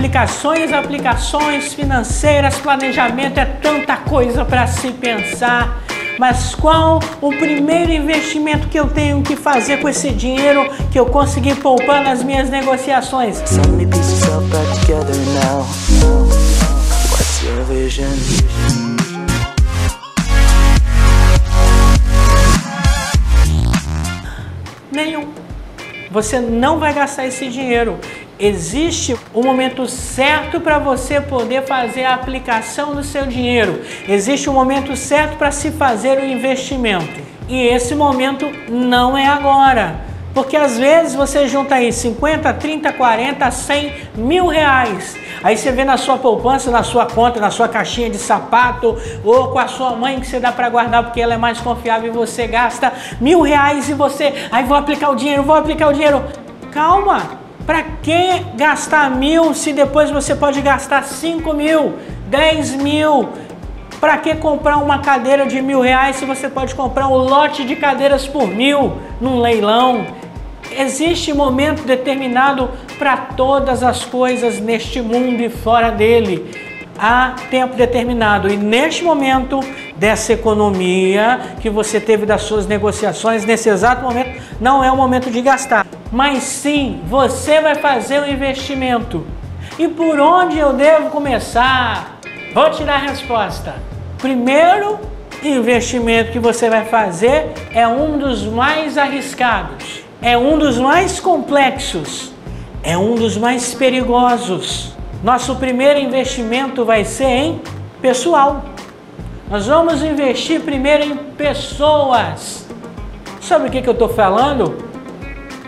Aplicações, aplicações financeiras, planejamento é tanta coisa para se pensar. Mas qual o primeiro investimento que eu tenho que fazer com esse dinheiro que eu consegui poupar nas minhas negociações? Nenhum. Você não vai gastar esse dinheiro. Existe o momento certo para você poder fazer a aplicação do seu dinheiro. Existe o momento certo para se fazer o investimento. E esse momento não é agora. Porque às vezes você junta aí 50, 30, 40, 100 mil reais. Aí você vê na sua poupança, na sua conta, na sua caixinha de sapato ou com a sua mãe que você dá para guardar porque ela é mais confiável e você gasta mil reais e você, aí vou aplicar o dinheiro, vou aplicar o dinheiro. Calma, para que gastar mil se depois você pode gastar cinco mil, dez mil? Para que comprar uma cadeira de mil reais se você pode comprar um lote de cadeiras por mil num leilão? Existe momento determinado para todas as coisas neste mundo e fora dele. Há tempo determinado e neste momento dessa economia que você teve das suas negociações, nesse exato momento, não é o momento de gastar, mas sim você vai fazer um investimento. E por onde eu devo começar? Vou te dar a resposta. Primeiro investimento que você vai fazer é um dos mais arriscados, é um dos mais complexos, é um dos mais perigosos. Nosso primeiro investimento vai ser em pessoal. Nós vamos investir primeiro em pessoas. Sabe o que, que eu estou falando?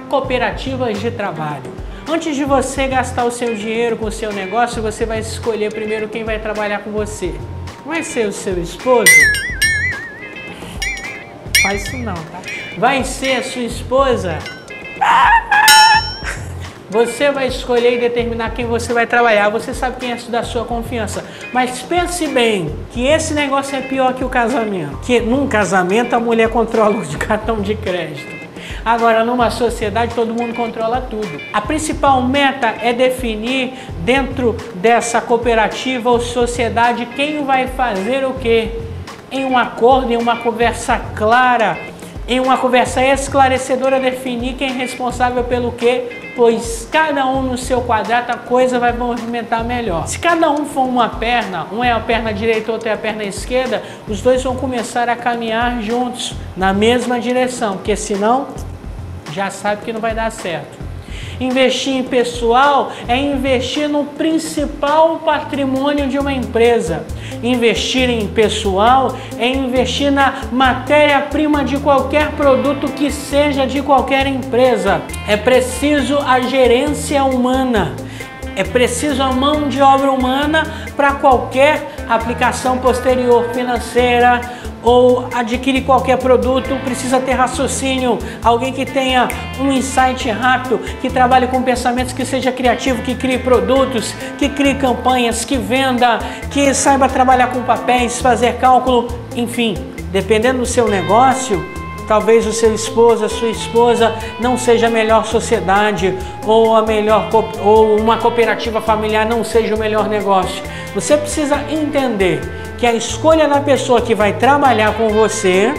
Cooperativas de trabalho. Antes de você gastar o seu dinheiro com o seu negócio, você vai escolher primeiro quem vai trabalhar com você. Vai ser o seu esposo? Faz isso não, tá? Vai ser a sua esposa? Você vai escolher e determinar quem você vai trabalhar. Você sabe quem é da sua confiança. Mas pense bem que esse negócio é pior que o casamento. Que num casamento a mulher controla o cartão de crédito. Agora, numa sociedade, todo mundo controla tudo. A principal meta é definir dentro dessa cooperativa ou sociedade quem vai fazer o quê. Em um acordo, em uma conversa clara, em uma conversa esclarecedora, definir quem é responsável pelo quê, pois cada um no seu quadrado a coisa vai movimentar melhor. Se cada um for uma perna, um é a perna direita, outro é a perna esquerda, os dois vão começar a caminhar juntos na mesma direção, porque senão já sabe que não vai dar certo. Investir em pessoal é investir no principal patrimônio de uma empresa. Investir em pessoal é investir na matéria-prima de qualquer produto que seja de qualquer empresa. É preciso a gerência humana. É preciso a mão de obra humana para qualquer aplicação posterior financeira, ou adquire qualquer produto, precisa ter raciocínio, alguém que tenha um insight rápido, que trabalhe com pensamentos, que seja criativo, que crie produtos, que crie campanhas, que venda, que saiba trabalhar com papéis, fazer cálculo, enfim, dependendo do seu negócio, talvez o seu esposo, a sua esposa não seja a melhor sociedade ou a melhor ou uma cooperativa familiar não seja o melhor negócio. Você precisa entender que a escolha da pessoa que vai trabalhar com você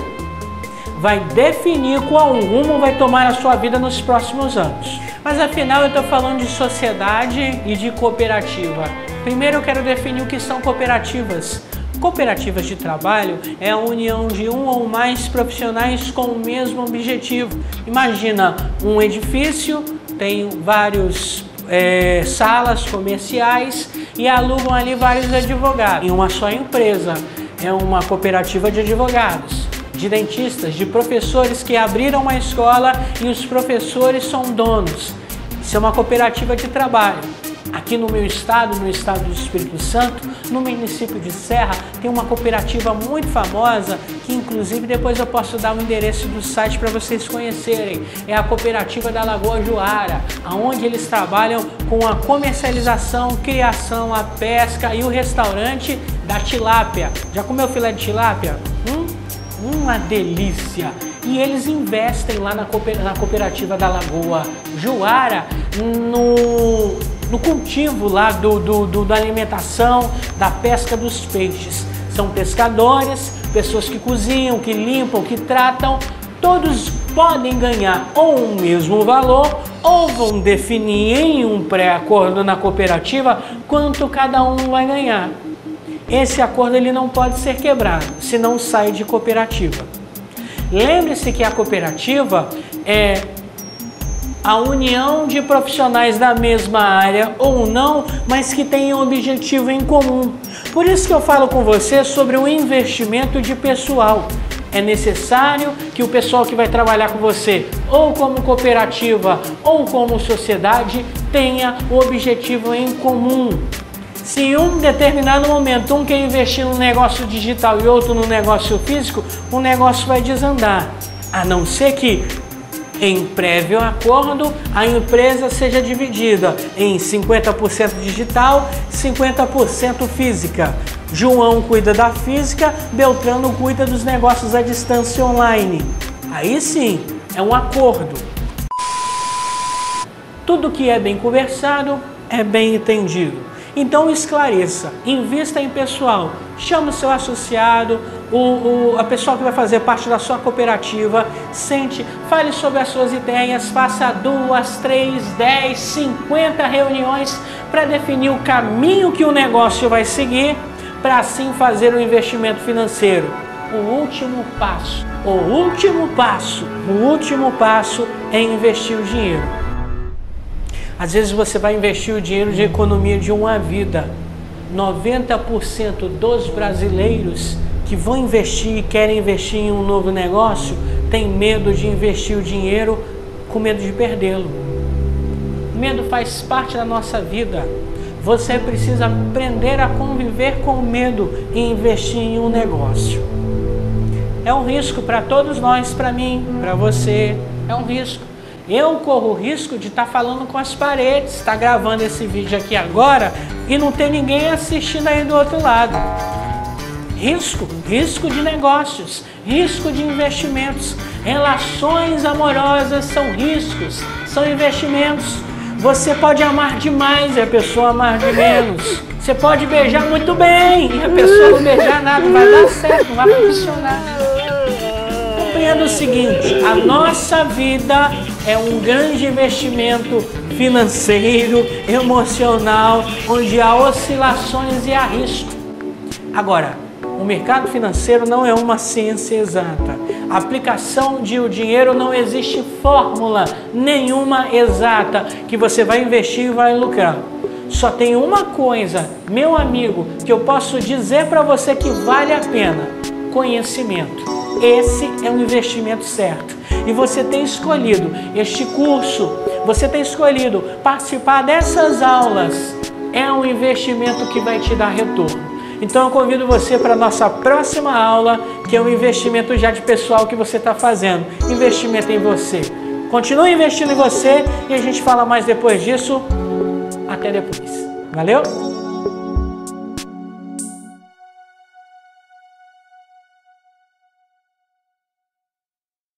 vai definir qual rumo vai tomar a sua vida nos próximos anos. Mas afinal eu estou falando de sociedade e de cooperativa. Primeiro eu quero definir o que são cooperativas. Cooperativas de trabalho é a união de um ou mais profissionais com o mesmo objetivo. Imagina um edifício, tem vários é, salas comerciais e alugam ali vários advogados em uma só empresa. É uma cooperativa de advogados, de dentistas, de professores que abriram uma escola e os professores são donos. Isso é uma cooperativa de trabalho. Aqui no meu estado, no estado do Espírito Santo, no município de Serra, tem uma cooperativa muito famosa que inclusive depois eu posso dar o endereço do site para vocês conhecerem. É a cooperativa da Lagoa Juara, aonde eles trabalham com a comercialização, criação, a pesca e o restaurante da tilápia. Já comeu filé de tilápia? Hum, uma delícia! E eles investem lá na cooperativa da Lagoa Juara no no cultivo lá do, do, do, da alimentação, da pesca dos peixes. São pescadores, pessoas que cozinham, que limpam, que tratam, todos podem ganhar ou o mesmo valor ou vão definir em um pré-acordo na cooperativa quanto cada um vai ganhar. Esse acordo ele não pode ser quebrado, senão sai de cooperativa. Lembre-se que a cooperativa é a união de profissionais da mesma área ou não, mas que têm um objetivo em comum. Por isso que eu falo com você sobre o investimento de pessoal. É necessário que o pessoal que vai trabalhar com você, ou como cooperativa ou como sociedade, tenha o objetivo em comum. Se em um determinado momento um quer investir no negócio digital e outro no negócio físico, o negócio vai desandar. A não ser que, em prévio acordo, a empresa seja dividida em 50% digital, 50% física. João cuida da física, Beltrano cuida dos negócios à distância online. Aí sim, é um acordo. Tudo que é bem conversado é bem entendido. Então esclareça, invista em pessoal, chame o seu associado, o, o, a pessoa que vai fazer parte da sua cooperativa, sente, fale sobre as suas ideias, faça duas, três, dez, cinquenta reuniões para definir o caminho que o negócio vai seguir, para assim fazer o um investimento financeiro. O último passo, o último passo, o último passo é investir o dinheiro. Às vezes você vai investir o dinheiro de economia de uma vida. 90% dos brasileiros que vão investir e querem investir em um novo negócio têm medo de investir o dinheiro com medo de perdê-lo. Medo faz parte da nossa vida. Você precisa aprender a conviver com o medo e investir em um negócio. É um risco para todos nós, para mim, para você. É um risco. Eu corro o risco de estar tá falando com as paredes, estar tá gravando esse vídeo aqui agora e não ter ninguém assistindo aí do outro lado. Risco, risco de negócios, risco de investimentos. Relações amorosas são riscos, são investimentos. Você pode amar demais e a pessoa amar de menos. Você pode beijar muito bem e a pessoa não beijar nada, vai dar certo, não vai funcionar. Compreenda o seguinte: a nossa vida é um grande investimento financeiro, emocional, onde há oscilações e há risco. Agora, o mercado financeiro não é uma ciência exata. A aplicação de o dinheiro não existe fórmula nenhuma exata que você vai investir e vai lucrar. Só tem uma coisa, meu amigo, que eu posso dizer para você que vale a pena: conhecimento. Esse é um investimento certo e você tem escolhido este curso, você tem escolhido participar dessas aulas, é um investimento que vai te dar retorno. Então eu convido você para a nossa próxima aula, que é um investimento já de pessoal que você está fazendo. Investimento em você. Continue investindo em você e a gente fala mais depois disso. Até depois. Valeu?